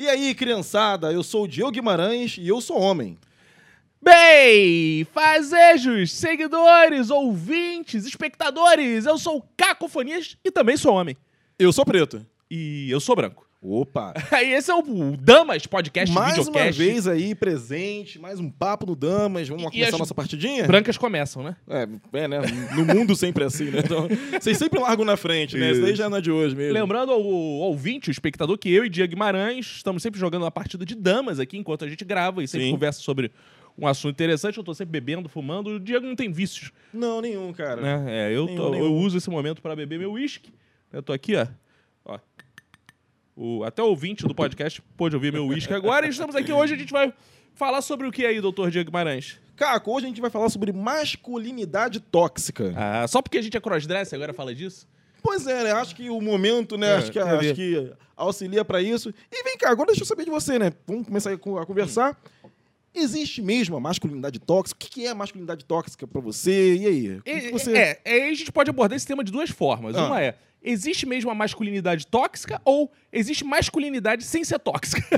E aí, criançada, eu sou o Diego Guimarães e eu sou homem. Bem, fazejos, seguidores, ouvintes, espectadores, eu sou o Cacofonias e também sou homem. Eu sou preto. E eu sou branco. Opa! Esse é o Damas Podcast mais Videocast. uma vez aí, presente, mais um papo no Damas. Vamos E- começar as- nossa partidinha? Brancas começam, né? É, é, né? No mundo sempre é assim, né? Então, vocês sempre largam na frente, né? Isso daí já não é de hoje mesmo. Lembrando ao, ao ouvinte, o espectador, que eu e Diego Guimarães estamos sempre jogando uma partida de damas aqui enquanto a gente grava e sempre Sim. conversa sobre um assunto interessante. Eu tô sempre bebendo, fumando. O Diego não tem vícios, Não, nenhum, cara. né? É, eu, Nenhum, tô- nenhum. eu uso esse momento para beber meu uísque. Eu tô aqui, ó. O, até o ouvinte do podcast pôde ouvir meu uísque agora. E estamos aqui hoje, a gente vai falar sobre o que aí, doutor Diego Guimarães? Caco, hoje a gente vai falar sobre masculinidade tóxica. Ah, só porque a gente é crossdresser agora fala disso? Pois é, né? Acho que o momento, né? É, acho, que, acho que auxilia pra isso. E vem cá, agora deixa eu saber de você, né? Vamos começar a co- a conversar. Existe mesmo a masculinidade tóxica? O que é a masculinidade tóxica pra você? E aí? É, você... é, é, a gente pode abordar esse tema de duas formas. Ah. Uma é, existe mesmo a masculinidade tóxica ou existe masculinidade sem ser tóxica?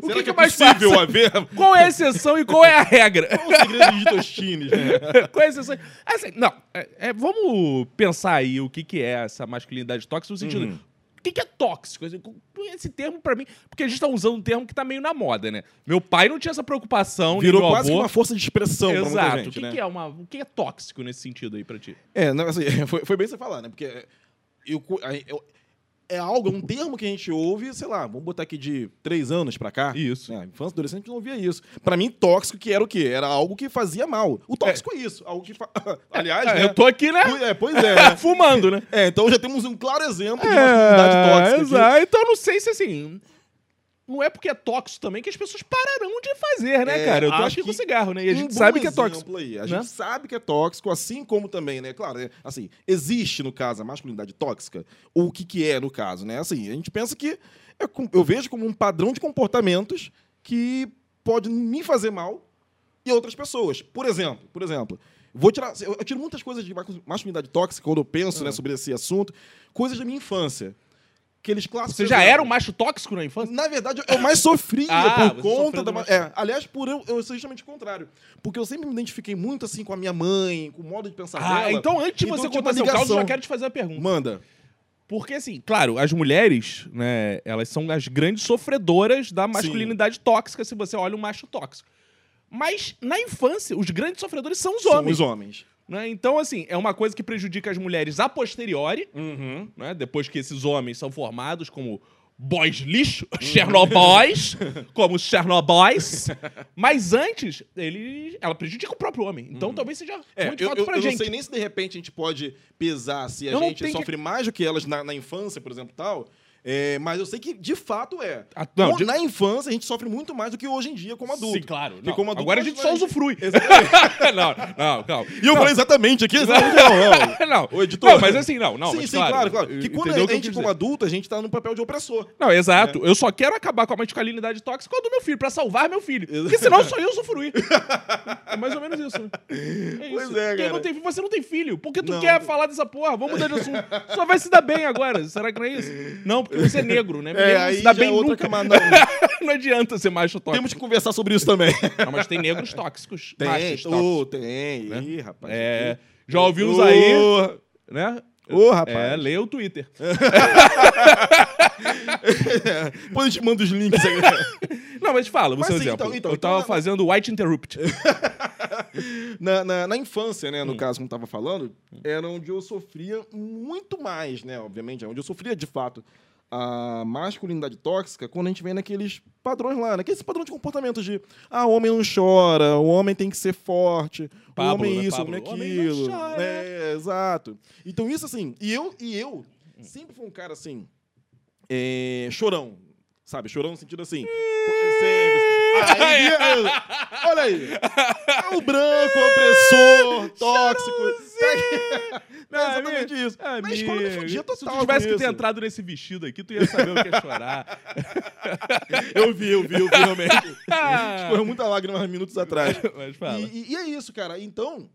o Será que, que é é mais possível fácil? haver? Qual é a exceção e qual é a regra? Qual o segredo de Tostines, né? qual é a exceção? Assim, não, é- é, vamos pensar aí o que, que é essa masculinidade tóxica no sentido... Uhum. O que, que é tóxico? Esse termo, pra mim... Porque a gente tá usando um termo que tá meio na moda, né? Meu pai não tinha essa preocupação, Virou quase que avô. uma força de expressão pra Exato. muita gente, o que, né? que é uma, o que é tóxico nesse sentido aí pra ti? É, não, assim, foi, foi bem você falar, né? Porque eu, eu- é algo, é um termo que a gente ouve, sei lá, vamos botar aqui de três anos pra cá. Isso. É, infância, adolescente, não ouvia isso. Pra mim, tóxico que era o quê? Era algo que fazia mal. O tóxico é, isso. Algo que fa... Aliás, É, né? eu tô aqui, né? É, pois é. né? Fumando, né? É, então já temos um claro exemplo de masculinidade tóxica. aqui. exato. Então eu não sei se assim. Não é porque é tóxico também que as pessoas pararão de fazer, né, É, cara? Eu tô acho aqui com que cigarro, né? E a Um gente bom sabe que é tóxico. Aí. A né? gente sabe que é tóxico, assim como também, né? Claro, é, assim, existe, no caso, a masculinidade tóxica, ou o que, que é, no caso, né? Assim, a gente pensa que é com- eu vejo como um padrão de comportamentos que pode me fazer mal e outras pessoas. Por exemplo, por exemplo, vou tirar. Eu, eu tiro muitas coisas de ma- masculinidade tóxica quando eu penso Ah. né, sobre esse assunto, coisas da minha infância. Aqueles clássicos. Você já era um macho tóxico na infância? Na verdade, eu mais sofria Ah, por conta da. É, aliás, por eu, eu sou justamente o contrário. Porque eu sempre me identifiquei muito assim com a minha mãe, com o modo de pensar Ah, dela. então antes de Então você contar seu caso, eu já quero te fazer uma pergunta. Manda. Porque, assim, claro, as mulheres, né, elas são as grandes sofredoras da masculinidade tóxica, se você olha um macho tóxico. Mas, na infância, os grandes sofredores são os São homens. os homens. Né? Então, assim, é uma coisa que prejudica as mulheres a posteriori, Uhum. né? Depois que esses homens são formados como boys lixo, Chernobyls, como Chernobyls. Mas antes, ele, ela prejudica o próprio homem. Então talvez seja É, muito eu, fato eu, pra eu não gente. sei nem se de repente a gente pode pesar se a Eu não gente tenho que- sofre mais do que elas na, na infância, por exemplo, tal. É, mas eu sei que de fato é. Ah, não, de- Na infância a gente sofre muito mais do que hoje em dia como adulto. Sim, claro. Porque Não, como adulto, Agora a gente só usufrui. não, não, calma. E eu falei exatamente aqui. Não, não. Não, O editor. não, mas assim, não, não. sim, sim, claro, claro. Que quando entendeu a gente, como dizer? adulto, a gente tá no papel de opressor. Não, exato. Eu só quero acabar com a masculinidade tóxica do meu filho, pra salvar meu filho. Porque senão só eu usufruir. É mais ou menos isso. né? É isso. Pois é, Quem cara. não tem, você não tem filho. Por que tu Não. quer falar dessa porra? Vamos mudar de assunto. Só vai se dar bem agora. Será que não é isso? Não, porque você é negro, né? É, aí dá já bem é outra nunca. camada. Não, não adianta ser macho tóxico. Temos que conversar sobre isso também. Não, mas tem negros tóxicos. Tem, machos tóxicos. ô, tem. Ih, rapaz. É, já ouvi uns aí, Ô, né? Ô, rapaz. É, leia o Twitter. Depois a gente manda os links aí. Não, mas fala, o Mas seu sim, exemplo. então- então, eu então, tava na- fazendo White Interrupt. na, na, na infância, né, no Hum. caso, como tava falando, era onde eu sofria muito mais, né, obviamente, é onde eu sofria de fato a masculinidade tóxica quando a gente vem naqueles padrões lá, naqueles padrões de comportamento de ah, o homem não chora, o homem tem que ser forte, Pablo, o homem né, isso, o Pablo? homem O homem aquilo. chora. É, exato. Então isso assim, e eu, e eu sempre fui um cara assim, é, chorão, sabe? Chorão no sentido assim. Aí, olha aí. É o branco, opressor, tóxico. É exatamente isso. Na escola eu me fudia se total tu tivesse que ter entrado nesse vestido aqui, tu ia saber o que é chorar. Eu vi, eu vi, eu vi realmente. Escorreu muita lágrima há minutos atrás. Mas fala. E, e- é isso, cara. Então,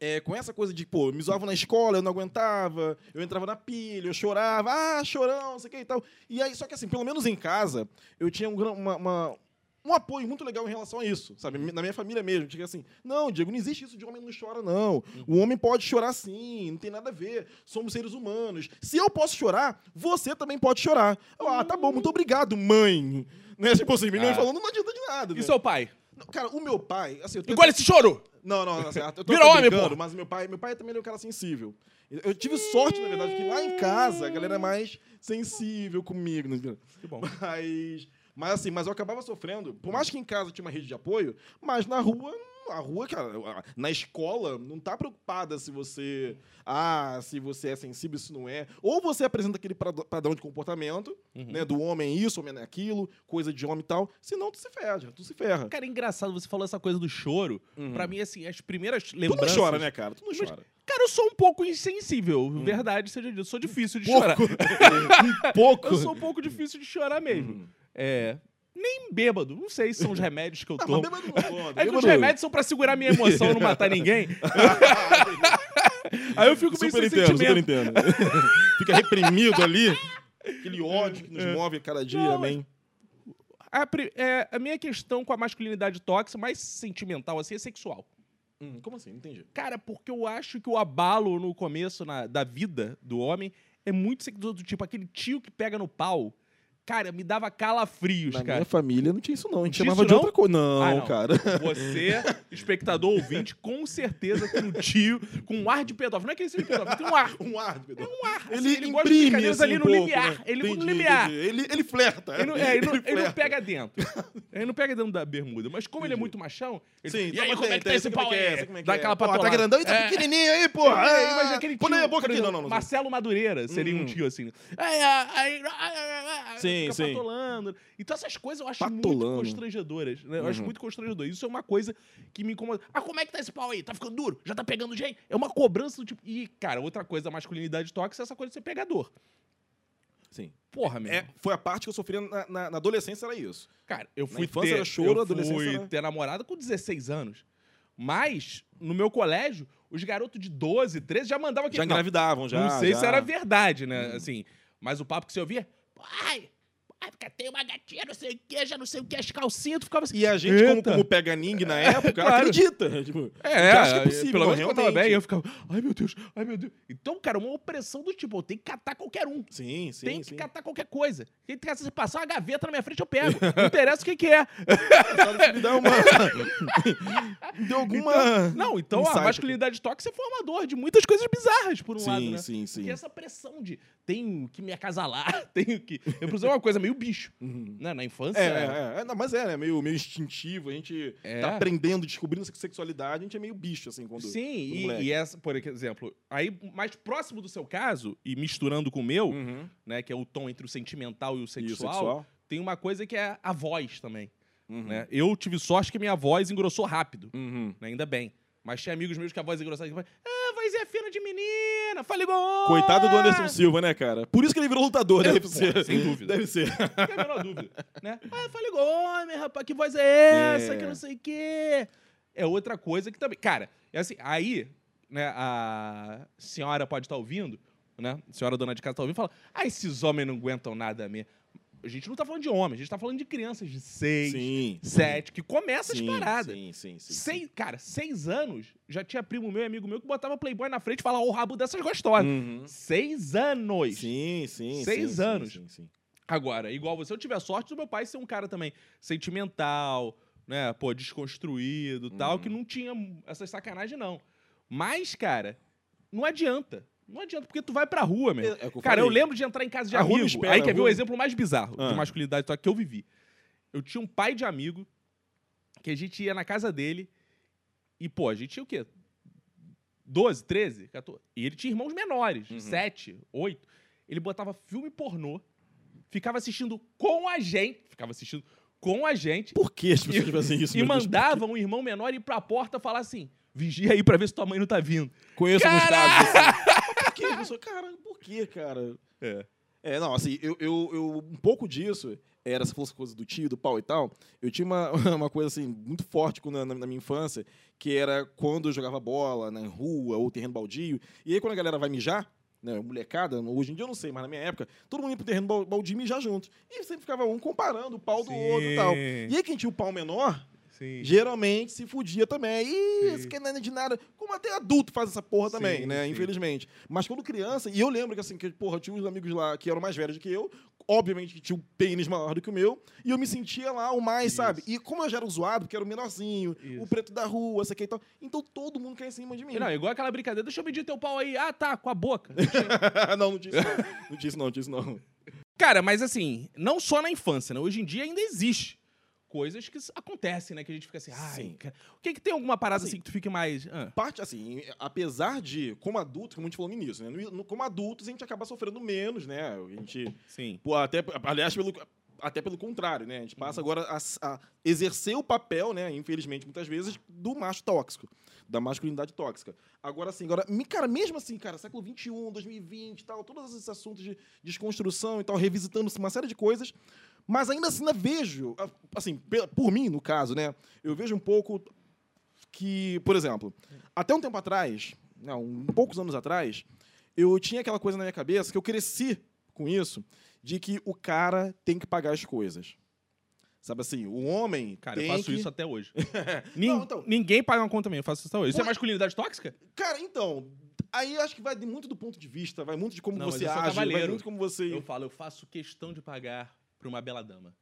é, com essa coisa de, pô, me zoavam na escola, eu não aguentava, eu entrava na pilha, eu chorava, ah, chorão, não sei o que e tal. E aí, só que assim, pelo menos em casa, eu tinha um, uma, uma- um apoio muito legal em relação a isso, sabe? Na minha família mesmo, tinha assim, não, Diego, não existe isso de homem não chora, não. O homem pode chorar sim, não tem nada a ver, somos seres humanos. Se eu posso chorar, você também pode chorar. Eu, ah, tá bom, muito obrigado, mãe. Né? Tipo assim, mãe Ah. falando, não adianta de nada. E né? seu pai? Cara, o meu pai, assim, tenho Engole esse choro! não, não, não, certo. Eu tô Vira homem, pô. Mas meu pai, meu pai também é um cara sensível. Eu tive sorte, na verdade, que lá em casa a galera é mais sensível comigo. né? Que bom. Mas, mas assim, mas eu acabava sofrendo. Por mais que em casa tinha uma rede de apoio, mas na rua, a rua, cara, na escola, não tá preocupada se você. Ah, se você é sensível, se não é. Ou você apresenta aquele padrão de comportamento, Uhum. né? Do homem é isso, homem é aquilo, coisa de homem e tal. Senão tu se ferra, tu se ferra. Cara, é engraçado, você falou essa coisa do choro. Uhum. Pra mim, assim, as primeiras Tu não lembranças... chora, né, cara? Tu não Mas- chora. Cara, eu sou um pouco insensível, verdade seja dito. Sou difícil de chorar. um pouco. Eu sou um pouco difícil de chorar mesmo. Uhum. É... Nem bêbado. Não sei se são os remédios que eu Ah, tomo. mas bêbado não. É que os remédios são pra segurar minha emoção e não matar ninguém. Aí eu fico meio Super sem entendo, super entendo. Fica reprimido ali. Aquele ódio que nos move a cada dia, É. Não, amém. A, é, a minha questão com a masculinidade tóxica, mais sentimental, assim, é sexual. Hum, como assim? Não entendi. Cara, porque eu acho que o abalo no começo na- da vida do homem é muito do tipo aquele tio que pega no pau. Cara, me dava calafrios, Na cara. minha família não tinha isso, não. A gente Tinha chamava isso, de não? outra coisa. Não, Ah, não. cara. Você, espectador ouvinte, com certeza tem um tio com um ar de pedófilo. Não é que ele seja pedófilo, tem um ar. Um ar, Pedro. Um ar. Ele assim, ele gosta de imprime assim, ali um no pouco, limiar. né? Ele no Entendi, limiar. entendi. Ele, ele flerta. Ele não, é, ele, não, ele não pega dentro. Ele não pega dentro da bermuda. Mas como ele é Entendi. muito machão, ele Sim, e aí, tá como é que tá tem, esse pau é é, aí? é Dá é. aquela patolada. tá grandão e tá É. pequenininho aí, porra. É, Ah, mas aquele Põe tio, na boca por aqui. exemplo, Não, não, não. Marcelo Madureira seria um Hum. tio assim. Ai, Sim, fica sim. patolando. Então essas coisas eu acho muito Patolando. constrangedoras. né? Eu acho Uhum. muito constrangedor. Isso é uma coisa que me incomoda. Ah, como é que tá esse pau aí? Tá ficando duro? Já tá pegando jeito? É uma cobrança do tipo... E, cara, outra coisa da masculinidade tóxica é essa coisa de ser pegador. Sim. Porra, meu. É, foi a parte que eu sofria na, na- na adolescência, era isso. Cara, eu Na fui infância ter, era choro, eu adolescência fui era- ter namorada com 16 anos. Mas, no meu colégio, os garotos de 12, 13 já mandavam aquele... Já Não, engravidavam, já. não sei já. se era verdade, né? Assim, mas o papo que você ouvia... Ai, ai, porque tem uma gatinha, não sei o que, já não sei o que, as calcinhas, tu ficava assim... E a gente, como, Eita. como pega Ning na época, Claro. acredita. Tipo, É, que acha que é possível, pelo menos eu tava bem, eu ficava, ai meu Deus, ai meu Deus. Então, cara, uma opressão do tipo, tenho que catar qualquer um. Sim, sim, tem que sim. catar qualquer coisa. Tem que se passar uma gaveta na minha frente, eu pego. Não interessa o que, que é. Sabe, Me dá uma... Deu alguma... Não, então Insight a masculinidade tóxica é formador de muitas coisas bizarras, por um sim, lado, né? sim, sim. Porque essa pressão de tenho que me acasalar, tenho que. Eu preciso uma coisa meio bicho. Uhum. Né? Na infância. É, é, é, não, mas é, né? Meio, meio instintivo. A gente É. tá aprendendo, descobrindo sexualidade. A gente é meio bicho, assim, quando. Sim, quando e, e essa, por exemplo, aí mais próximo do seu caso, e misturando com o meu, Uhum. né, que é o tom entre o sentimental e o E o sexual, sexual? tem uma coisa que é a voz também. Uhum. Né? Eu tive sorte que minha voz engrossou rápido, Uhum. né, ainda bem. Mas tinha amigos meus que a voz engrossava. tipo, Ah, a voz é fina de menina, fala igual. Coitado do Anderson Silva, né, cara? Por isso que ele virou lutador, deve pô, ser. sem dúvida. Deve ser. Não tem a menor dúvida. Né? Ah, igual homem, rapaz, que voz é essa, É. que não sei o quê. É outra coisa que também. Cara, é assim, aí, né, a senhora pode estar ouvindo, né? A senhora dona de casa tá ouvindo e fala: Ah, esses homens não aguentam nada mesmo. A gente não tá falando de homens, a gente tá falando de crianças de seis, Sim. sete, que começa sim, as paradas. Sim, sim, sim. Seis, cara, seis anos, já tinha primo meu e amigo meu que botava Playboy na frente e falava o rabo dessas gostosas. Uhum. Seis anos. Sim, sim. Seis sim, sim, anos. Sim, sim. Agora, igual você, eu tive a sorte do meu pai ser um cara também sentimental, né? Pô, desconstruído e tal, Uhum. que não tinha essas sacanagens, não. Mas, cara, não adianta. Não adianta, porque tu vai pra rua, meu. É- é eu cara, eu lembro de entrar em casa de A rua não amigo. espera, aí quer ver o exemplo mais bizarro Ah. de masculinidade que eu vivi. Eu tinha um pai de amigo que a gente ia na casa dele e, pô, a gente tinha o quê? 12, 13, 14. E ele tinha irmãos menores, Uhum. 7, 8. Ele botava filme pornô, ficava assistindo com a gente, ficava assistindo com a gente Por que as pessoas fazem isso? e Deus? mandava um irmão menor ir pra porta falar assim: vigia aí pra ver se tua mãe não tá vindo. Conheço alguns Caralho! casos que, pessoa? Cara, por que, cara? É. É, não, assim, eu, eu, eu- um pouco disso era essa fosse coisa do tio, do pau e tal, eu tinha uma, uma coisa assim muito forte na, na minha infância, que era quando eu jogava bola na rua ou terreno baldio. E aí quando a galera vai mijar, né, molecada, hoje em dia eu não sei, mas na minha época, todo mundo ia pro terreno bal- baldio mijar junto. E sempre ficava um comparando o pau do outro e tal. Sim. E aí quem tinha o pau menor, Sim. geralmente se fudia também. Ih, isso que não é de nada. Como até adulto faz essa porra também, Sim, né? sim. Infelizmente. Mas quando criança, e eu lembro que assim, que, porra, tinha uns amigos lá que eram mais velhos do que eu, obviamente que tinham um pênis maior do que o meu, e eu me sentia lá o mais, Isso. sabe? E como eu já era zoado, porque era o menorzinho, Isso. o preto da rua, essa aqui e tal, então todo mundo cai em cima de mim. Não, igual aquela brincadeira, deixa eu medir teu pau aí. Ah, tá, com a boca. não, não tinha isso não. Não tinha isso não, não tinha isso não. Cara, mas assim, não só na infância, né? Hoje em dia ainda existe coisas que acontecem, né? Que a gente fica assim, ai, cara, o que que tem alguma parada Assim, assim, que tu fique mais... ah, Parte, assim, apesar de, como adulto, como a gente falou no início, né? no- no- como adultos, a gente acaba sofrendo menos, né? A gente sim. Pô, até, aliás, pelo, até pelo contrário, né? A gente passa agora a, a exercer o papel, né? Infelizmente, muitas vezes, do macho tóxico, da masculinidade tóxica. Agora, assim, agora, cara, mesmo assim, cara, século XXI, 2020 e tal, todos esses assuntos de desconstrução e tal, revisitando uma série de coisas, mas ainda assim, ainda vejo, a- assim, por mim, no caso, né? Eu vejo um pouco que, por exemplo, até um tempo atrás, não, um poucos anos atrás, eu tinha aquela coisa na minha cabeça que eu cresci com isso, de que o cara tem que pagar as coisas. Sabe assim, o homem. Cara, eu faço que... isso até hoje. Nin- Não, então- Ninguém paga uma conta minha, eu faço isso até hoje. Isso é masculinidade tóxica? Cara, então. Aí eu acho que vai muito do ponto de vista, vai muito de como Não, você eu age, vai muito como você. Eu falo, eu faço questão de pagar pra uma bela dama.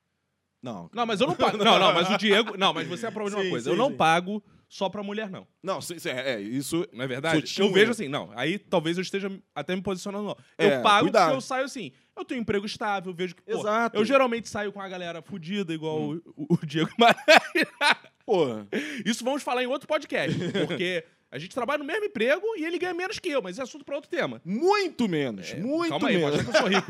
Não, Não, mas eu não pago. Não, não, mas o Diego. Não, mas você é a prova de uma Sim, coisa. sim, eu não sim. pago só pra mulher, não. não, é, é, isso. Não é verdade? Sutil, eu vejo assim, não. Aí talvez eu esteja até me posicionando. Não. É, eu pago cuidado. porque eu saio assim. Eu tenho um emprego estável, vejo que. Pô, Exato. Eu geralmente saio com a galera fudida, igual Hum. o, o Diego Maranhão. Porra. Isso vamos falar em outro podcast. Porque a gente trabalha no mesmo emprego e ele ganha menos que eu, mas é assunto pra outro tema. Muito menos. muito É, Calma aí, menos. pode achar que eu sou rico.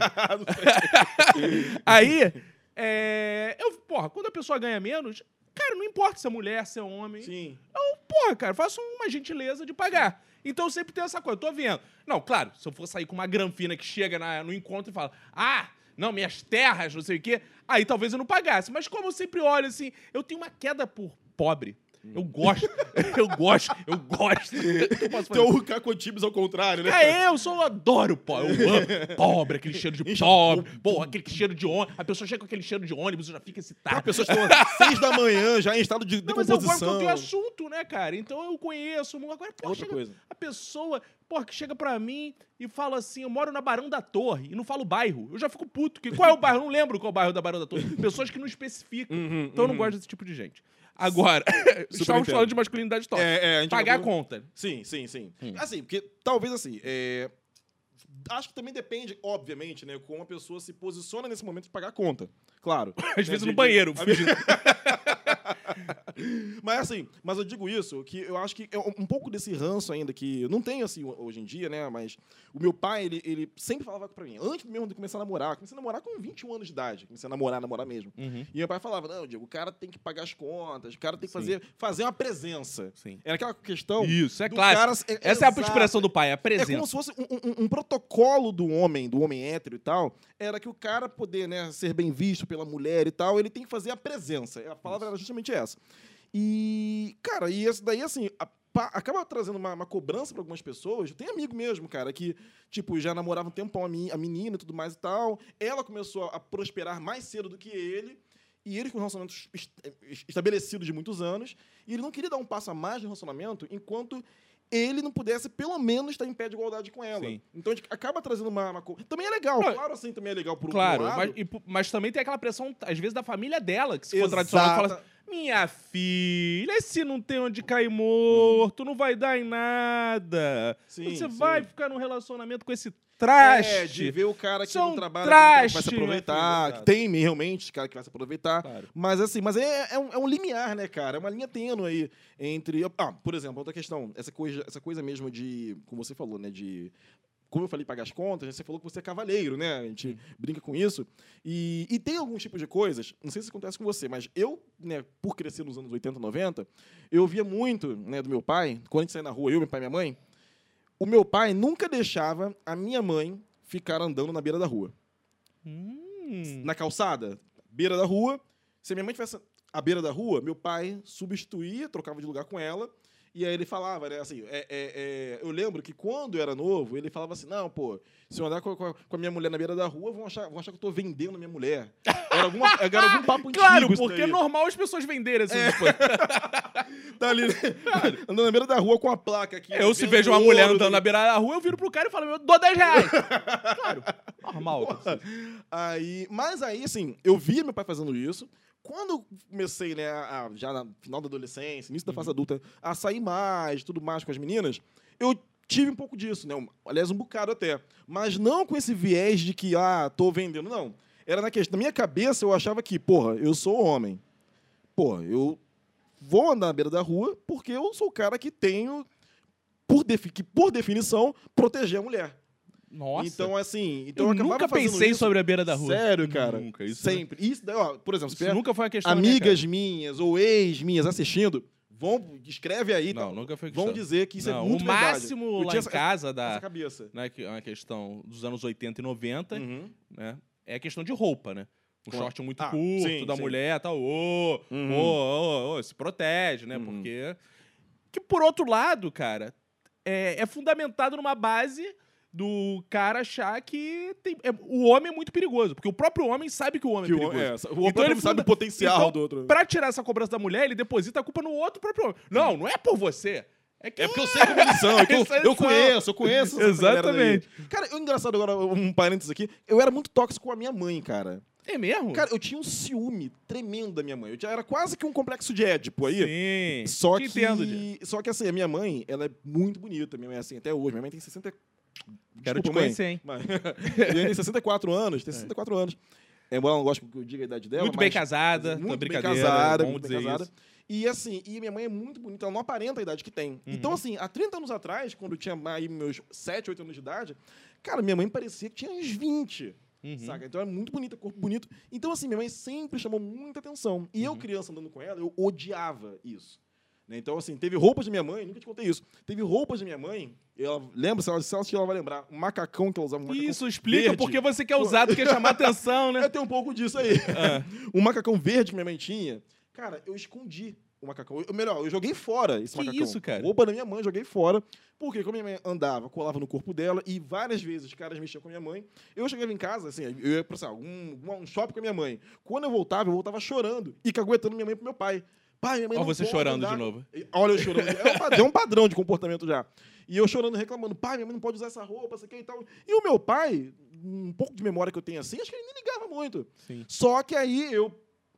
aí, é, eu, porra, quando a pessoa ganha menos, cara, não importa se é mulher, se é homem. Sim. Eu, porra, cara, faço uma gentileza de pagar. Então eu sempre tenho essa coisa, eu tô vendo. Não, claro, se eu for sair com uma granfina que chega na- no encontro e fala, ah, não, minhas terras, não sei o quê, aí talvez eu não pagasse. Mas como eu sempre olho assim, eu tenho uma queda por pobre. Eu gosto, eu gosto, eu gosto. Então o Cacotibes ao contrário, né? É, eu sou, eu adoro pobre. Eu amo pobre, aquele cheiro de pobre. Porra, aquele cheiro de ônibus. A pessoa chega com aquele cheiro de ônibus, eu já fica As excitado. pessoas estão às seis da manhã, já em estado de Não, mas eu gosto que eu tenho assunto, né, cara? Então eu conheço. Agora, É pô, outra coisa. a pessoa, porra, que chega pra mim e fala assim: eu moro na Barão da Torre e não falo bairro. Eu já fico puto. Que, qual é o bairro? Eu não lembro qual é o bairro da Barão da Torre. Pessoas que não especificam. Uhum, então eu não uhum. gosto desse tipo de gente. Agora, entendo. falando de masculinidade tóxica. É, é, a Pagar a acabou- conta. Sim, sim, sim. Hum. Assim, porque talvez assim. é, Acho que também depende, obviamente, né? Como a pessoa se posiciona nesse momento de pagar a conta. Claro. Às vezes de- no de- banheiro. Mas assim, mas eu digo isso, que eu acho que é um pouco desse ranço ainda, que eu não tenho assim hoje em dia, né? Mas o meu pai, ele, ele sempre falava pra mim, antes mesmo de começar a namorar, comecei a namorar com 21 anos de idade, comecei a namorar, namorar mesmo. Uhum. E meu pai falava, não, Diego, o cara tem que pagar as contas, o cara tem que Sim. fazer, fazer uma presença. Sim. Era aquela questão. Isso, é clássico. cara- Essa é a exato. expressão do pai, a É presença. como se fosse um, um- um protocolo do homem, do homem hétero e tal, era que o cara poder né, ser bem visto pela mulher e tal, ele tem que fazer a presença. A palavra era justamente essa. E, cara, e isso daí, assim, a- pa- acaba trazendo uma, uma cobrança para algumas pessoas. Tem amigo mesmo, cara, que, tipo, já namorava um tempão a, meni- a menina e tudo mais e tal. Ela começou a, a prosperar mais cedo do que ele. E ele com um relacionamento est- est- estabelecido de muitos anos. E ele não queria dar um passo a mais no relacionamento enquanto ele não pudesse, pelo menos, estar em pé de igualdade com ela. Sim. Então a gente acaba trazendo uma, uma Também é legal, Não, claro, assim também é legal por um Claro, lado. mas, e pu- mas também tem aquela pressão, às vezes, da família dela, que se Exata- fala assim, minha filha, esse não tem onde cair morto, não vai dar em nada. Sim, Você sim. vai ficar num relacionamento com esse traste. É, de ver o cara que São não trabalha, que vai se traste, meu aproveitar, que tem realmente cara que vai se aproveitar. Claro. Mas assim, mas é, é, um, é um limiar, né, cara? É uma linha tênue aí entre. Ah, por exemplo, outra questão, essa coisa, essa coisa mesmo de. Como você falou, né? De. Como eu falei, pagar as contas, você falou que você é cavaleiro, né? A gente brinca com isso. E, e tem alguns tipos de coisas, não sei se acontece com você, mas eu, né, por crescer nos anos 80, 90, eu via muito, né, do meu pai, quando a gente saía na rua, eu, meu pai e minha mãe, o meu pai nunca deixava a minha mãe ficar andando na beira da rua. Hum. Na calçada, beira da rua. Se a minha mãe tivesse à beira da rua, meu pai substituía, trocava de lugar com ela. E aí ele falava, né, assim, é, é, é, eu lembro que quando eu era novo, ele falava assim, não, pô, se eu andar com, com a- com a minha mulher na beira da rua, vão achar, vão achar que eu tô vendendo a minha mulher. Era, alguma, era algum papo antigo Claro, porque é normal as pessoas venderem essas É. Tá ali, né? andando na beira da rua com a placa aqui. Eu, se vejo uma ouro, mulher andando né? na beira da rua, eu viro pro cara e falo, eu dou 10 reais. claro, normal. Aí, mas aí, assim, eu via meu pai fazendo isso. Quando comecei, né, a- já no final da adolescência, início da fase adulta, a sair mais, tudo mais com as meninas, eu tive um pouco disso, né? um- Aliás, um bocado até. Mas não com esse viés de que, ah, tô vendendo. Não. Era na questão. Na minha cabeça, eu achava que, porra, eu sou homem. Porra, eu vou andar na beira da rua porque eu sou o cara que tenho, por, defi que, por definição, proteger a mulher. Nossa. Então, assim. Então eu nunca pensei isso. sobre a beira da rua. Sério, cara? Nunca. Isso, Sempre. Isso, ó, por exemplo, se isso nunca foi uma questão da minha amigas minhas ou ex minhas assistindo, vão, escreve aí, cara. Não, tá? nunca foi questão. vão dizer que isso Não, é muito O verdade. máximo Eu lá tinha em essa- casa, Essa da, cabeça. né, que é uma questão dos anos 80 e 90, Uhum. né? É a questão de roupa, né? Um short muito Ah, curto sim, da sim. mulher, tal, ô, Uhum. ô, ô, ô, se protege, né? Uhum. Porque que por outro lado, cara, é, é fundamentado numa base do cara achar que tem- é- o homem é muito perigoso, porque o próprio homem sabe que o homem Que é perigoso. é, o Então ele sabe funda- o potencial Então, do outro. Pra tirar essa cobrança da mulher, ele deposita a culpa no outro próprio homem. Não, não é por você. É, que É porque eu sei como eles são, é que eu, Eles eu conheço, eu conheço. Exatamente. Cara, eu engraçado agora, um parênteses aqui, eu era muito tóxico com a minha mãe, cara. É mesmo? Cara, eu tinha um ciúme tremendo da minha mãe. Eu era quase que um complexo de Édipo aí. Sim. Só Te que, entendo, só que assim, a minha mãe, ela é muito bonita. Minha mãe é assim, até hoje. Minha mãe tem 60... Quero te Desculpa, mãe. conhecer, hein? Mas, minha mãe tem 64 anos, tem 64 anos. Embora eu não goste que eu diga a idade dela, Muito bem casada, muito tá bem casada, é muito bem casada. isso. E assim, e minha mãe é muito bonita, ela não aparenta a idade que tem. Uhum. Então, assim, há 30 anos atrás, quando eu tinha aí meus 7, 8 anos de idade, cara, minha mãe parecia que tinha uns 20. Uhum. Saca? Então era muito bonita, corpo bonito. Então, assim, minha mãe sempre chamou muita atenção. E Uhum. eu, criança, andando com ela, eu odiava isso. Né? Então, assim, teve roupas de minha mãe, nunca te contei isso. Teve roupas de minha mãe, ela lembra, se ela, se ela assistir, ela vai lembrar, um macacão que ela usava, um Isso explica verde. porque você quer usar, tu quer chamar atenção, né? É, tem um pouco disso aí. Ah. um macacão verde que minha mãe tinha. Cara, eu escondi o macacão. Eu, melhor, eu joguei fora esse Que macacão. isso, cara? Roupa da minha mãe, joguei fora. Porque como minha mãe andava, colava no corpo dela e várias vezes os caras mexiam com a minha mãe. Eu chegava em casa, assim, eu ia pra lá, um, um shopping com a minha mãe. Quando eu voltava, eu voltava chorando e caguetando minha mãe pro meu pai. Pai, minha mãe não você chorando andar. de novo. Olha eu chorando. É um, padrão, padrão de comportamento já. E eu chorando, reclamando. Pai, minha mãe não pode usar essa roupa, isso aqui e tal. E o meu pai, um pouco de memória que eu tenho assim, acho que ele nem ligava muito. Sim. Só que aí eu,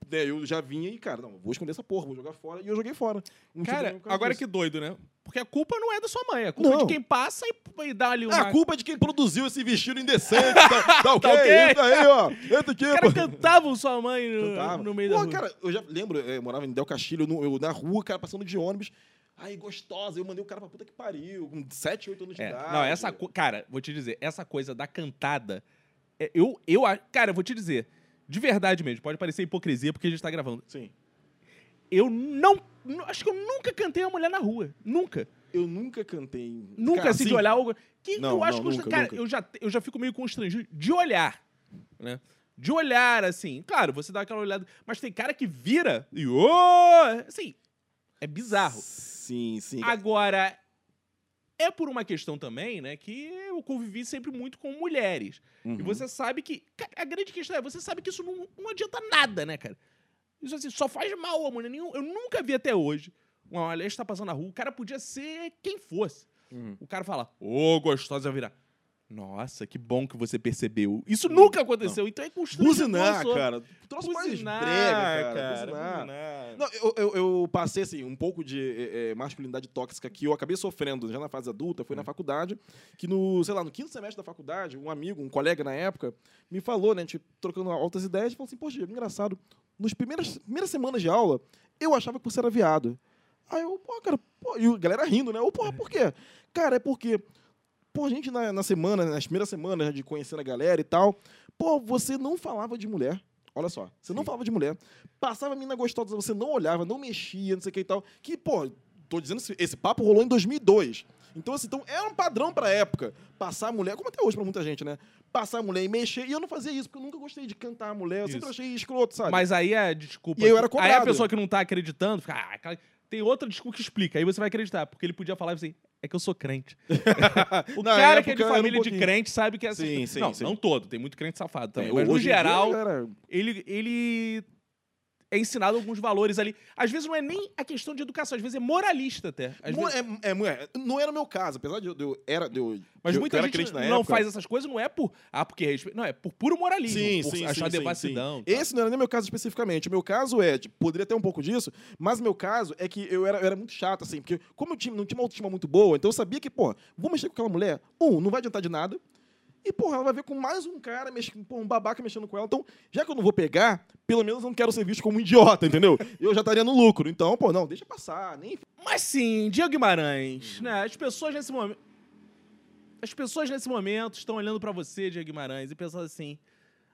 né, eu já vinha e, cara, não, vou esconder essa porra, vou jogar fora. E eu joguei fora. Não Cara, agora disso. que doido, né? Porque a culpa não é da sua mãe, a culpa é Não. de quem passa e, e dá ali uma... A culpa é de quem produziu esse vestido indecente. tá, tá ok? ok? Isso aí, ó. Eita aqui, Os pô. caras cantavam sua mãe no, Cantava. no meio Pô, da rua. cara, eu já lembro, eu morava em Del Castilho, no- eu na rua, cara, passando de ônibus. Aí, gostosa, eu mandei o cara pra puta que pariu, com 7, 8 anos de É, idade. não, essa cara, vou te dizer, essa coisa da cantada, é, eu, eu, cara, eu vou te dizer, de verdade mesmo, pode parecer hipocrisia porque a gente tá gravando. Sim. Eu não, acho que eu nunca cantei uma mulher na rua, nunca, Eu nunca cantei. nunca Cara, assim de olhar algo que Não, eu acho não, constran- nunca, cara, nunca. eu já, eu já fico meio constrangido de olhar, né? De olhar assim, claro, você dá aquela olhada, mas tem cara que vira e ô, assim, é bizarro. Sim, sim. Agora, é por uma questão também, né, que eu convivi sempre muito com mulheres. Uhum. E você sabe que. a grande questão é, você sabe que isso não, não adianta nada, né, cara? Isso assim, só faz mal a mulher. Nenhum, eu nunca vi até hoje. Uma mulher está passando na rua, o cara podia ser quem fosse. Uhum. O cara fala, ô, gostosa, vai virar. Nossa, que bom que você percebeu. Isso nunca aconteceu, então é constrangedor. Buzinar, cara. Mais Buzinar, brega, cara. cara. Buzinar. buzinar. Não, eu, eu, eu passei assim, um pouco de eh, masculinidade tóxica que eu acabei sofrendo já na fase adulta, foi na faculdade, que no, sei lá, no quinto semestre da faculdade, um amigo, um colega na época, me falou, né, a gente trocando altas ideias, falou assim, poxa, engraçado, nas primeiras, primeiras semanas de aula, eu achava que você era viado. Aí eu, pô, cara, pô, e a galera rindo, né? Eu, porra, por quê? Cara, é porque, pô, a gente na, na semana, nas primeiras semanas né, de conhecer a galera e tal, pô, você não falava de mulher. Olha só, você não falava de mulher. Passava a mina gostosa, você não olhava, não mexia, não sei o que e tal. Que, pô, tô dizendo, esse, esse papo rolou em 2002. Então, assim, então era um padrão pra época. Passar a mulher, como até hoje pra muita gente, né? Passar a mulher e mexer. E eu não fazia isso, porque eu nunca gostei de cantar a mulher. Eu sempre Isso. achei escroto, sabe? Mas aí é desculpa. E aí eu era Aí a cobrado. pessoa que não tá acreditando fica. Ah, tem outra desculpa que explica. Aí você vai acreditar. Porque ele podia falar assim. É que eu sou crente. o Na cara que é de era um família de crente sabe que é assim. Sim, sim, Não, sim. não todo. Tem muito crente safado também. É, mas no dia, geral, galera, ele, ele é ensinado alguns valores ali. Às vezes não é nem a questão de educação, às vezes é moralista até. Às Mo- vezes- é, é, é, não era o meu caso, apesar de eu, de eu era de eu, Mas de muita eu era gente não época. faz essas coisas, não é por. Ah, porque respeito. Não, é por puro moralismo. Sim, por sim, achar sim, sim, devassidão. sim. tal. Esse não era nem meu caso especificamente. O meu caso é, tipo, poderia ter um pouco disso, mas meu caso é que eu era, eu era muito chato, assim, porque como eu tinha, não tinha uma autoestima muito boa, então eu sabia que, pô, vou mexer com aquela mulher, um, não vai adiantar de nada, e, porra, ela vai ver com mais um cara, mexendo, pô, um babaca mexendo com ela. Então, já que eu não vou pegar, pelo menos eu não quero ser visto como um idiota, entendeu? Eu já estaria no lucro. Então, pô, não, deixa passar, nem Mas sim, Diego Guimarães, né? As pessoas nesse momento. As pessoas nesse momento estão olhando pra você, Diego Guimarães, e pensando assim: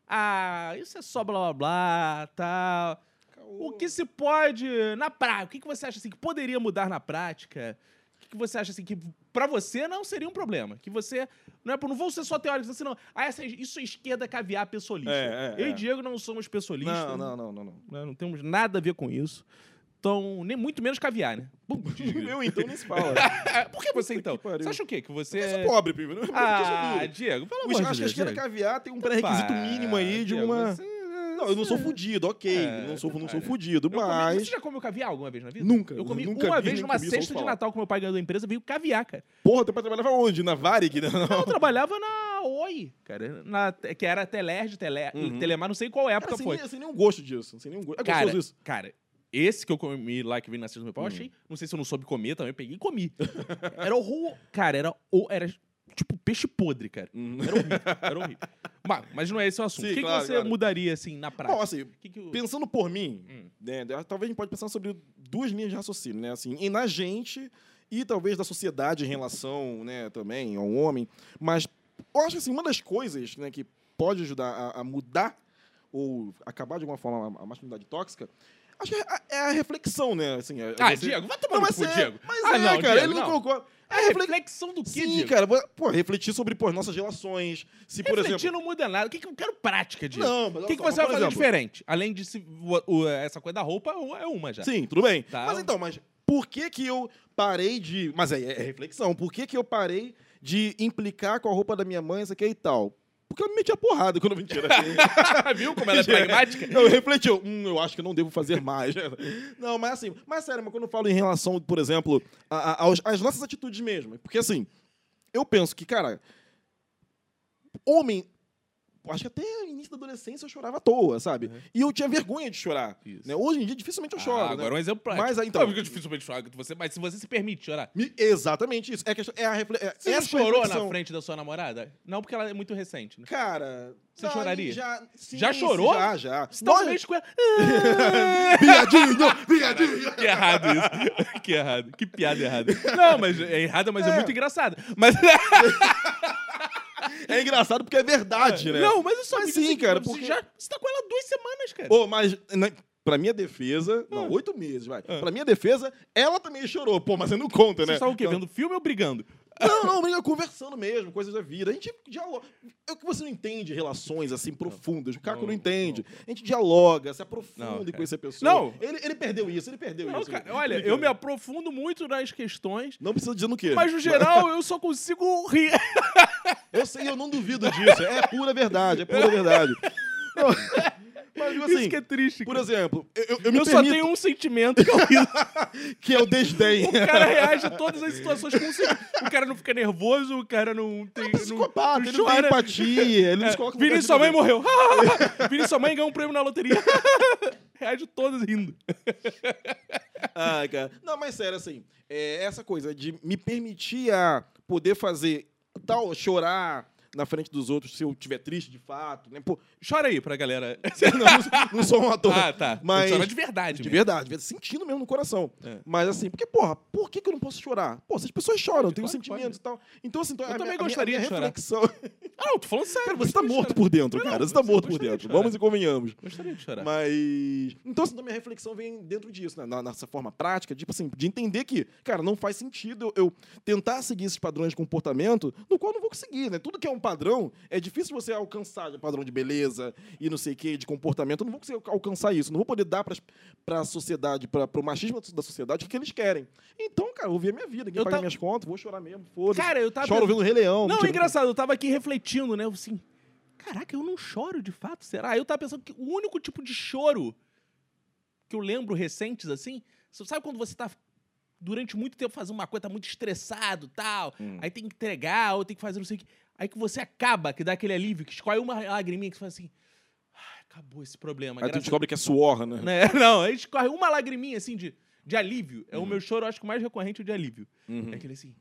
ah, isso é só blá blá blá, tal. O que se pode. Na prática, o que que você acha assim que poderia mudar na prática? O que que você acha assim que pra você não seria um problema? Que você. Não, é, não vão ser só teóricos assim, não. Ah, essa, isso é esquerda caviar pessoalista. É, é, Eu é. e Diego não somos pessoalistas. Não, não, não, não, não. né? Não temos nada a ver com isso. Então, nem muito menos caviar, né? Eu então nem se fala. Por que você então? que. Você acha o quê? Que você. Eu sou pobre, primo. Não é Ah, Diego, pelo o amor de acho que a Deus. esquerda caviar tem um pré-requisito Pá, mínimo aí de uma. você- Não, eu não sou você- fudido, ok. É, não sou, não sou fudido, Eu comi- mas. Você já comeu caviar alguma vez na vida? Nunca, Eu comi nunca uma vi, vez numa comi, cesta de falar. Natal com meu pai ganhando da empresa, veio caviar, cara. Porra, teu pai trabalhava onde? Na Varig? Não, Eu trabalhava na Oi, cara. Na, que era Telerge, Tele, Uhum. Telemar, não sei qual época Cara, sem, foi. sem nenhum gosto disso. Sem nenhum gosto. É Cara, gostoso isso. cara, esse que eu comi lá, que veio na cesta do meu pai, eu Hum. achei. Não sei se eu não soube comer também, eu peguei e comi. Era horror. Cara, era, era tipo peixe podre, cara. Hum. Era horrível. Era horrível. Mas, mas não é esse o assunto. Sim, o que, que claro, você claro. mudaria, assim, na prática? Bom, assim, que que o- pensando por mim, Hum. né, talvez a gente pode pensar sobre duas linhas de raciocínio, né? Assim, e na gente e talvez da sociedade em relação, né, também ao homem. Mas eu acho que assim, uma das coisas, né, que pode ajudar a, a mudar ou acabar de alguma forma a, a masculinidade tóxica, acho que é a, é a reflexão, né? Assim, é Ah, você- Diego, vai tomar Não, no cu, é, Diego. Mas Ah, é, não, cara, Diego, ele não não. concorda. É É reflex... reflexão do quê, Sim, Diego? cara, pô, refletir sobre pô, nossas relações. Se, por Refletir exemplo. não muda nada. O que, que eu quero prática, Diego? Não, mas o olha que, que só, você vai por fazer exemplo, diferente? Além de se, o- o- essa coisa da roupa, é uma já. Sim, tudo bem. Tá. Mas então, mas por que que eu parei de... Mas é, é reflexão. Por que que eu parei de implicar com a roupa da minha mãe, isso aqui e tal? Porque ela me metia porrada quando eu mentira. Viu como ela é pragmática? Eu refleti, eu, hum, eu acho que não devo fazer mais. Não, mas assim, mas sério, mas quando eu falo em relação, por exemplo, a- a- aos- às nossas atitudes mesmo. Porque assim, eu penso que, cara, homem. Acho que até início da adolescência eu chorava à toa, sabe? E eu tinha vergonha de chorar. Né? Hoje em dia, dificilmente eu choro. Ah, né? agora um exemplo prático. Mas aí, então- Óbvio que é dificilmente chorar com você, mas se você se permite chorar. Me- Exatamente isso. É, questão, é a refle... é, Você essa chorou reflexão. na frente da sua namorada? Não, porque ela é muito recente, né? Cara. Você não, choraria? Já, sim, Já chorou? Já, já. Você tá com ela. Viadinho, viadinho. Que errado isso. Que errado. Que piada errada. Não, mas é errada, mas é, É. muito engraçada. Mas. É engraçado porque é verdade, né? Não, mas isso diz assim, cara, Você, porque- já, você tá com ela duas semanas, cara. Ô, mas, né, pra minha defesa... Ah. Não, oito meses, vai. Pra minha defesa, ela também chorou. Pô, mas você não conta, né? estavam o quê? Não, Vendo filme ou brigando? Não, não, briga conversando mesmo, coisas da vida. A gente dialoga. É o que você não entende relações assim profundas. O Caco não, Não, entende. A gente dialoga, se aprofunda Não, em cara. conhecer a pessoa. Não. Ele, ele perdeu isso, ele perdeu Não, isso. cara, olha, eu me aprofundo muito nas questões, Não precisa dizer no quê. mas no geral eu só consigo rir. Eu sei, eu não duvido disso. É pura verdade, é pura verdade. Não, Mas, digo assim, Isso que é triste. por cara. exemplo, eu, eu, eu me eu só permito, tenho um sentimento que é que é o desdém. O cara reage a todas as situações com um. O cara não fica nervoso, o cara não tem. É um psicopata, não ele não tem empatia, ele não É, se coloca no Vini, sua mãe morreu. Vini, sua mãe ganhou um prêmio na loteria. Reage todas rindo. Ai, cara. Não, mas sério, assim, é, essa coisa de me permitir a poder fazer tal, chorar, na frente dos outros se eu estiver triste de fato, né? Pô, Chora aí pra galera. não, não- sou um ator. ah, tá. Mas- Chora de verdade. De mesmo. verdade, de verdade, sentindo mesmo no coração. É. Mas assim, porque, porra, por que, que eu não posso chorar? Pô, se as pessoas choram, eu tenho Claro que sentimentos e tal. Então, assim, então, Eu a também minha, a gostaria minha, de chorar. reflexão. Ah, não, tô falando sério. Cara, você tá morto por dentro, cara. Você tá morto por dentro. Vamos e convenhamos. Gostaria de chorar. Mas. Então, assim, então minha reflexão vem dentro disso, né? Nessa forma prática, tipo assim, de entender que, cara, não faz sentido eu, eu tentar seguir esses padrões de comportamento no qual eu não vou conseguir, né? Tudo que é um padrão, é difícil você alcançar de padrão de beleza e não sei o quê, de comportamento. Eu não vou conseguir alcançar isso. Não vou poder dar pras, pra sociedade, pra, pro machismo da sociedade o que eles querem. Então, cara, eu vou ver a minha vida. Ninguém Eu paga tava- minhas contas, vou chorar mesmo, foda-se. Cara, eu tava Choro vendo o Rei Leão. Não, é engraçado, eu tava aqui refletindo, né? Eu assim, caraca, eu não choro de fato, será? Eu tava pensando que o único tipo de choro que eu lembro recentes, assim, sabe quando você tá durante muito tempo fazendo uma coisa, tá muito estressado tal, Hum. aí tem que entregar, ou tem que fazer não sei o que, aí que você acaba, que dá aquele alívio, que escolhe uma lagriminha, que você fala assim, "Ai, acabou esse problema. Aí tu graças descobre que é suor, né? né? Não, aí escorre uma lagriminha, assim, de, de alívio. É o meu choro, acho que mais recorrente é o de alívio. Uhum. É aquele assim,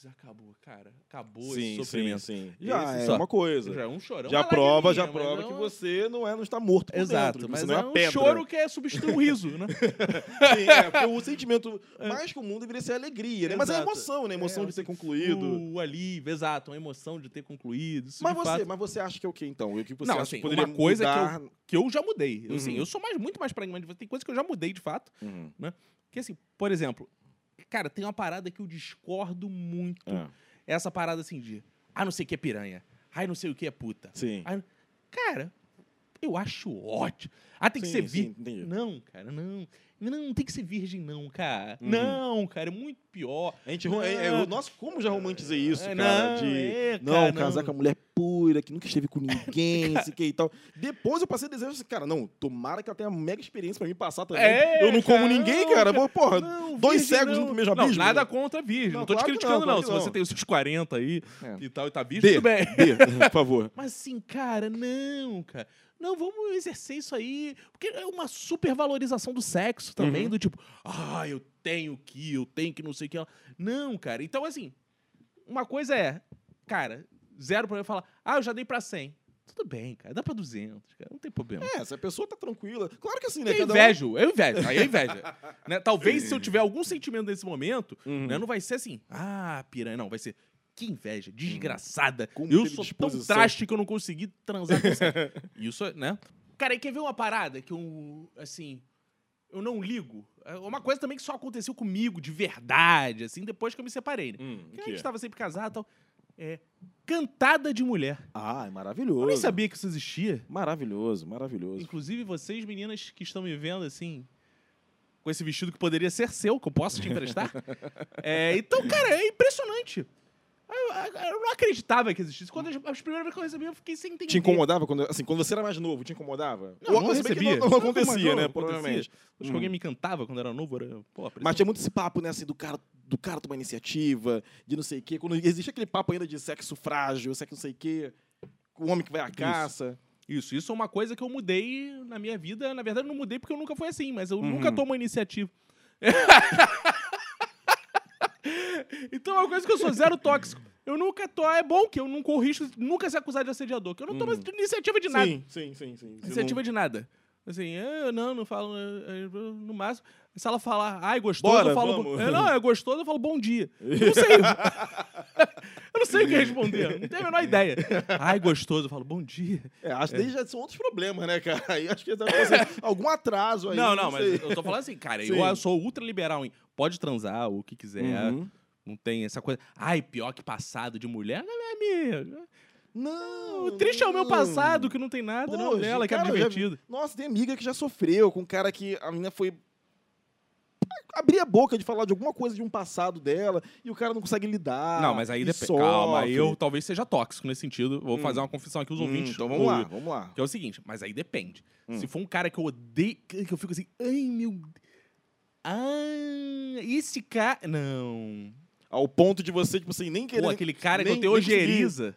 putz, acabou, cara. Acabou Sim, esse sim, sofrimento. sim. Já Esse é só. uma coisa. Já é um chorão. Já prova, já prova é que um- você não, é, não está morto por Exato, dentro. mas você não é, é um pedra. choro que é substituir o riso, né? Sim, é, porque o sentimento mais comum deveria ser a alegria, né? Mas é a emoção, né? A emoção É, de ter assim, concluído. O alívio, exato, a emoção de ter concluído. Isso Mas de você, fato, mas você acha que é o quê, então? O que você Não, acha assim, que poderia uma coisa que eu- mudar... que eu já mudei. Eu, assim, Uhum. eu sou mais, muito mais pragmático. Tem coisa que eu já mudei, de fato. Uhum. Que assim, por exemplo, cara, tem uma parada que eu discordo muito. É, Essa parada assim de, ah, não sei o que é piranha. Ai, não sei o que é puta. Sim. Ai, cara, eu acho ótimo. Ah, tem que Sim, ser sim, virgem. entendi. Não, cara, não. Não, não tem que ser virgem, não, cara. Uhum. Não, cara, é muito pior. A gente, é, é, Não. nossa, como já romantizei isso, É, cara? não, de é, não, cara, casar não. com a mulher pura, que nunca esteve com ninguém, não sei que e tal. Depois eu passei desejo assim, cara, não, tomara que ela tenha uma mega experiência pra me passar também. É, eu não como cara, ninguém, não, cara. cara. Porra, Não, dois cegos não. pro mesmo Não, abismo. nada contra a virgem. Não, Não, tô claro te criticando, não, não. claro Se você não. tem os seus 40 aí É. e tal, e tá virgem, tudo bem. D, por favor. Mas assim, cara, não, cara. Não, vamos exercer isso aí. Porque é uma supervalorização do sexo também, Uhum. do tipo, ah, eu tenho que, eu tenho que não sei o que. ela. Não, cara. Então, assim, uma coisa é, cara, zero problema falar, ah, eu já dei pra 100. Tudo bem, cara, dá pra 200, cara, não tem problema. É, se a pessoa tá tranquila. Claro que assim, né? Eu cada um- invejo, eu invejo, aí é inveja. né? Talvez se eu tiver algum sentimento nesse momento, Uhum. né, não vai ser assim, ah, piranha, não, vai ser, que inveja, desgraçada. Como eu sou tão disposição. traste que eu não consegui transar com você. Isso, né? Cara, e quer ver uma parada que eu, assim, eu não ligo? É uma coisa também que só aconteceu comigo, de verdade, assim, depois que eu me separei, né? Hum, Porque a gente tava sempre casado e tal. É, cantada de mulher. Ah, é Eu maravilhoso. nem sabia que isso existia. Maravilhoso, maravilhoso. Inclusive, vocês, meninas que estão me vendo assim, com esse vestido que poderia ser seu, que eu posso te emprestar. É, então, cara, é impressionante. Eu, eu- não acreditava que existisse. Quando as, as primeiras vezes que eu recebi, eu fiquei sem entender. Te incomodava quando, assim, quando você era mais novo, te incomodava? Não, não que recebia. Não, não acontecia, né? Provavelmente. Acho que Hum. alguém me cantava quando era novo. Era, pô, Mas tinha muito esse papo, né, assim, do cara, do cara tomar iniciativa, de não sei o quê. Quando existe aquele papo ainda de sexo frágil, sexo não sei o quê, o homem que vai à caça. Isso, isso é uma coisa que eu mudei na minha vida. Na verdade, eu não mudei porque eu nunca fui assim, mas eu Uhum. nunca tomo iniciativa. então é uma coisa que eu sou zero tóxico. Eu nunca tô. É bom que eu não corro risco de nunca ser acusado de assediador, que eu não tomo Uhum. iniciativa de nada. Sim, sim, sim, sim. Você Iniciativa de nada. Assim, eu não, não falo. eh, eh, No máximo, se ela falar, ai, gostoso, Bora, eu falo. bo- É, não, é gostoso, eu falo bom dia. Eu não sei. eu não sei o que responder. Não tenho a menor ideia. Ai, gostoso, eu falo bom dia. não... É, acho que daí já são outros problemas, né, cara? Aí acho que deve ser algum atraso aí. não, não, mas sei. eu tô falando assim, cara, Sim. eu sou ultra liberal em pode transar o que quiser. Uhum. Não tem essa coisa. Ai, pior que passado de mulher. Não, meu amigo. Não. O triste é o meu não. passado, que não tem nada, não Pô, dela, que é eu já divertido. Nossa, tem amiga que já sofreu com um cara que a menina foi. abrir a boca de falar de alguma coisa de um passado dela e o cara não consegue lidar. não, mas aí depende. Calma, aí eu talvez seja tóxico nesse sentido. Vou Hum. fazer uma confissão aqui, os Hum, ouvintes. então vamos lá, ouvem. vamos lá. Que é o seguinte, mas aí depende. Hum. Se for um cara que eu odeio, que eu fico assim, ai meu. Deus. Ah, esse cara. Não. Ao ponto de você, tipo assim, nem querer. Pô, aquele cara que nem- eu te nem conseguir. ojeriza.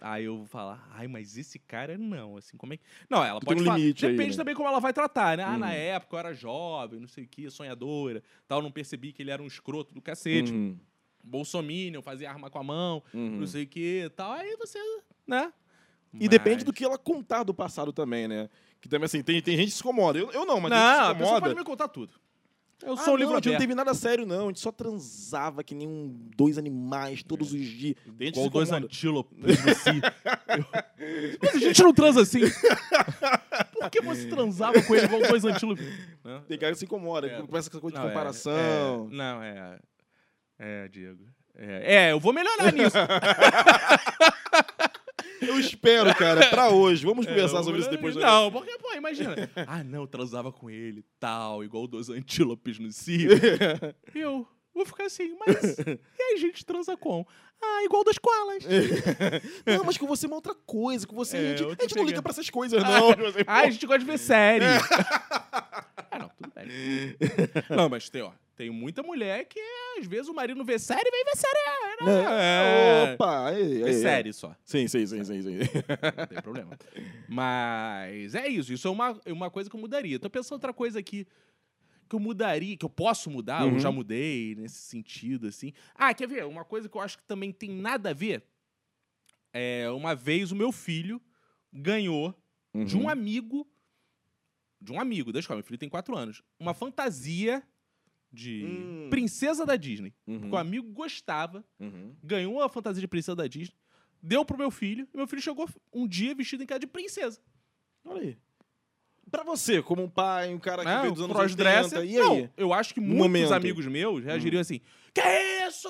aí eu vou falar, ai, mas esse cara não, assim, como é que. Não, ela Tu pode um falar. limite aí, Depende né? também como ela vai tratar, né? Ah, na Uhum. época eu era jovem, não sei o que, sonhadora, tal, não percebi que ele era um escroto do cacete. Uhum. bolsominion, fazia arma com a mão, Uhum. não sei o que tal. Aí você, né? E depende do que ela contar do passado também, né? Que também, assim, tem, tem gente que se incomoda. Eu, eu não, mas Não, tem gente que se pessoa incomoda. pode me contar tudo. Eu Ah, sou um livro não, a gente não aberto. teve nada sério, não. A gente só transava que nem um, dois animais todos os dias. Que Igual dois antílopes Mas a gente não transa assim. Por que você transava com ele igual dois antílopes? Né? Tem cara que se incomoda, É. começa com essa coisa de Não, é- comparação. é- não, é. É, Diego. É, é, eu vou melhorar nisso. Eu espero, cara, pra hoje. Vamos conversar É, eu sobre isso depois. Não, porque, pô, imagina. Ah, não, transava com ele tal, igual dois antílopes no si. eu vou ficar assim, mas. E aí, a gente transa com? Ah, igual das koalas. Não, mas com você é uma outra coisa. Com você, É, a gente, a gente não liga pra essas coisas, não. Ah, a gente gosta de ver série. ah, não, tudo bem. Não, mas tem, ó, tem muita mulher que às vezes o marido não vê série e vem ver série. né? É. Opa! Aí, aí, Vê aí. série só. Sim, sim, sim, sim, sim. Não tem problema. Mas é isso. Isso é uma, é uma coisa que eu mudaria. Tô pensando outra coisa aqui que eu mudaria, que eu posso mudar, Uhum. eu já mudei nesse sentido, assim. Ah, quer ver? Uma coisa que eu acho que também tem nada a ver. É, uma vez o meu filho ganhou de Uhum. um amigo. De um amigo, deixa eu ver, meu filho tem quatro anos. Uma fantasia de Hum. princesa da Disney. Uhum. Porque o amigo gostava, Uhum. ganhou a fantasia de princesa da Disney, deu pro meu filho, e meu filho chegou um dia vestido em cara de princesa. Olha aí. Pra você, como um pai, um cara que veio dos anos Crossdresser. 80, e aí? Não, eu acho que No muitos momento. amigos meus reagiriam assim: Que isso?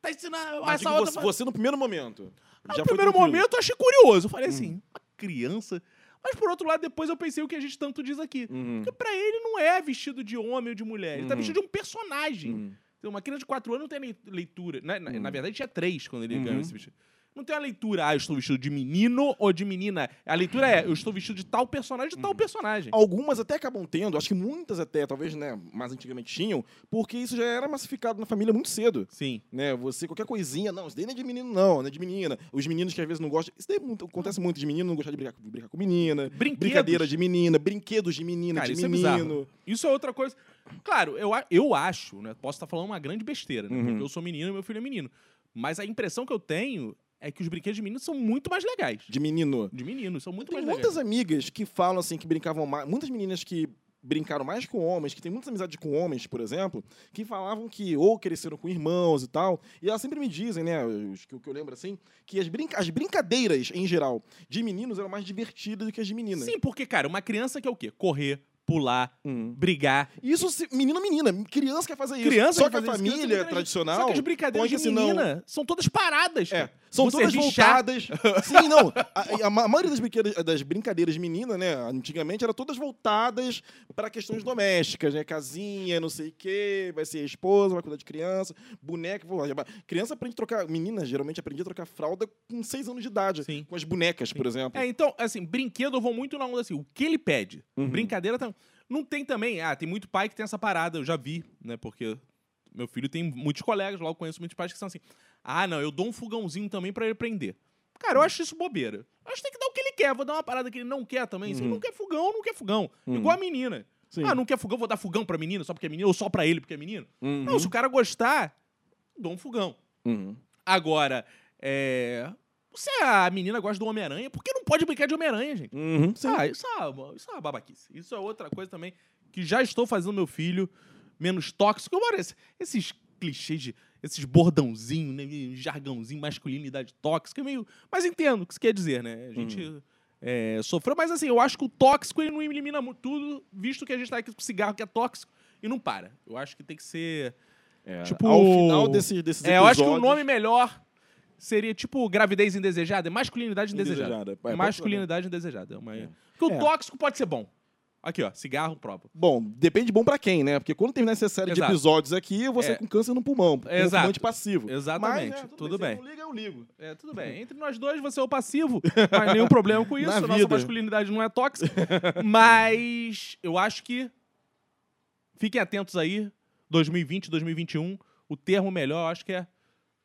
Tá ensinando Mas essa outra. você, você no primeiro momento. No já foi primeiro momento eu achei curioso. Eu falei assim: uma criança. Mas por outro lado, depois eu pensei o que a gente tanto diz aqui. Uhum. Porque pra ele não é vestido de homem ou de mulher. Ele tá Uhum. vestido de um personagem. Uhum. Então, Uma criança de 4 anos não tem lei- leitura. né? Na, Uhum. na verdade, tinha 3 quando ele Uhum. ganhou esse vestido. Não tem uma leitura, ah, eu estou vestido de menino ou de menina. A leitura é, eu estou vestido de tal personagem, de Uhum. tal personagem. Algumas até acabam tendo, acho que muitas até, talvez, né, mais antigamente tinham, porque isso já era massificado na família muito cedo. Sim. Né, você, qualquer coisinha, não, isso daí não é de menino, não, não é de menina. Os meninos que às vezes não gostam. Isso daí é muito- acontece muito de menino não gostar de brincar, de brincar com menina. Brinquedos. Brincadeira de menina, brinquedos de menina, Cara, de isso é menino. bizarro. Isso é outra coisa. Claro, eu, a- eu acho, né? Posso estar falando uma grande besteira, né? Uhum. Porque eu sou menino e meu filho é menino. Mas a impressão que eu tenho é que os brinquedos de menino são muito mais legais. de menino. De menino, são muito Tem mais muitas legais. amigas que falam assim, que brincavam mais. Muitas meninas que brincaram mais com homens, que têm muitas amizades com homens, por exemplo, que falavam que ou cresceram com irmãos e tal. E elas sempre me dizem, né, os que, o que eu lembro assim, que as, brinca as brincadeiras, em geral, de meninos eram mais divertidas do que as de meninas. Sim, porque, cara, uma criança quer o quê? Correr, pular, Hum. brigar. Isso, se, menino, menina. Criança quer fazer isso. Criança Só que a isso, família quer tradicional. Só que as brincadeiras de que, menina são todas paradas. É, cara. São Vou todas voltadas. Sim, não. A, a- maioria das brincadeiras, das brincadeiras de menina, né? Antigamente, eram todas voltadas para questões domésticas, né? Casinha, não sei o quê, vai ser esposa, vai cuidar de criança, boneca. Criança aprende a trocar. Menina, geralmente, aprendia a trocar fralda com seis anos de idade. Sim. Com as bonecas, por exemplo. É, então, assim, brinquedo eu vou muito na onda assim. O que ele pede? Uhum. Brincadeira tam- não tem também. Ah, tem muito pai que tem essa parada, eu já vi, né? Porque meu filho tem muitos colegas, logo conheço muitos pais que são assim. Ah, não, eu dou um fogãozinho também pra ele aprender. Cara, eu acho isso bobeira. Eu acho que tem que dar o que ele quer. Vou dar uma parada que ele não quer também. Se ele Uhum. não quer fogão, não quer fogão. Uhum. Igual a menina. Sim. Ah, não quer fogão, vou dar fogão pra menina só porque é menina, ou só pra ele porque é menino. Uhum. Não, se o cara gostar, dou um fogão. Uhum. Agora, é. Se a menina gosta do Homem-Aranha, por que não pode brincar de Homem-Aranha, gente? Uhum. Ah, isso é, uma- isso é uma babaquice. Isso é outra coisa também que já estou fazendo meu filho menos tóxico. Esse- esses clichês de. Esses bordãozinhos, né? Jargãozinho, masculinidade tóxica, meio. Mas entendo o que isso quer dizer, né? A gente é, sofreu, mas assim, eu acho que o tóxico ele não elimina tudo, visto que a gente tá aqui com cigarro que é tóxico e não para. Eu acho que tem que ser. É, Tipo, ao final desse, desses É, eu acho que o episódios- nome melhor seria tipo gravidez indesejada, é masculinidade indesejada. Indesejada, é, masculinidade indesejada. É uma... É. Porque o É. tóxico pode ser bom. Aqui, ó, cigarro, prova. Bom, depende de bom pra quem, né? Porque quando terminar essa série de Exato. episódios aqui, eu vou sair É. com câncer no pulmão. com Exato. fumante passivo. Exatamente, Mas, né, tudo Se bem. não liga, eu ligo. É, tudo bem. Entre nós dois, você é o passivo. Mas nenhum problema com isso. Na Nossa vida. masculinidade não é tóxica. Mas eu acho que. Fiquem atentos aí. 2020, 2021. O termo melhor, eu acho que é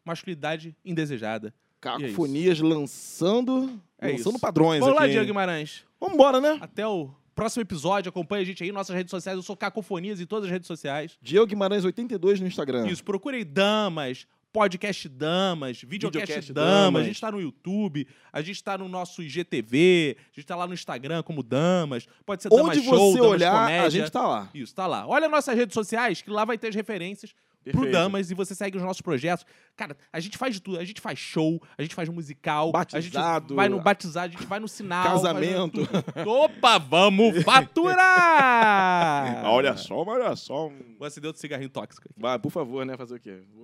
masculinidade indesejada. Cacofonias lançando, É lançando isso. padrões Vamos lá, aqui. Diego hein? Guimarães. Vambora, né? Até o próximo episódio. Acompanhe a gente aí nas nossas redes sociais. Eu sou Cacofonias em todas as redes sociais. Diego Guimarães 82 no Instagram. Isso, procurem damas, podcast Damas, videocast, Videocast Damas, Damas. a gente tá no YouTube, a gente tá no nosso IGTV, a gente tá lá no Instagram como Damas, pode ser Damas Onde Show, você Damas olhar, a Comédia. gente tá lá. Isso, tá lá. Olha nossas redes sociais, que lá vai ter as referências pro Perfeito. Damas e você segue os nossos projetos. Cara, a gente faz de tudo. A gente faz show, a gente faz musical, a gente Batizado. vai no batizado, a gente vai no sinal. Casamento. Opa, vamos faturar! Olha só, olha só. Você deu outro cigarrinho tóxico. aqui. Vai, por favor, né? Fazer o quê? Vou